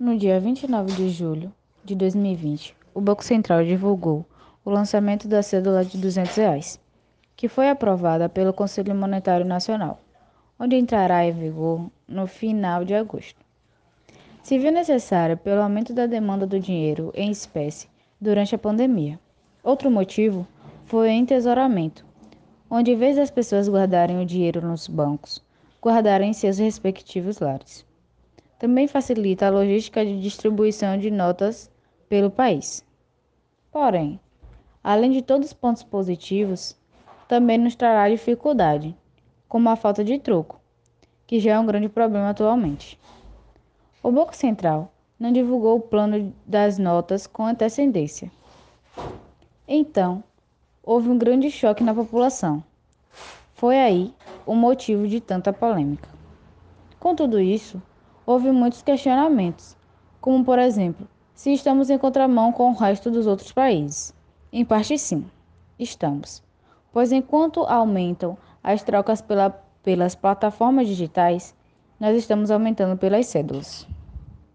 No dia 29 de julho de 2020, o Banco Central divulgou o lançamento da cédula de 200 reais, que foi aprovada pelo Conselho Monetário Nacional, onde entrará em vigor no final de agosto. Se viu necessário pelo aumento da demanda do dinheiro em espécie durante a pandemia. Outro motivo foi o entesouramento, onde em vez das pessoas guardarem o dinheiro nos bancos, guardarem em seus respectivos lares. Também facilita a logística de distribuição de notas pelo país. Porém, além de todos os pontos positivos, também nos trará dificuldade, como a falta de troco, que já é um grande problema atualmente. O Banco Central não divulgou o plano das notas com antecedência. Então, houve um grande choque na população. Foi aí o motivo de tanta polêmica. Com tudo isso, houve muitos questionamentos, como por exemplo, se estamos em contramão com o resto dos outros países. Em parte, sim, estamos, pois enquanto aumentam as trocas pela, pelas plataformas digitais, nós estamos aumentando pelas cédulas.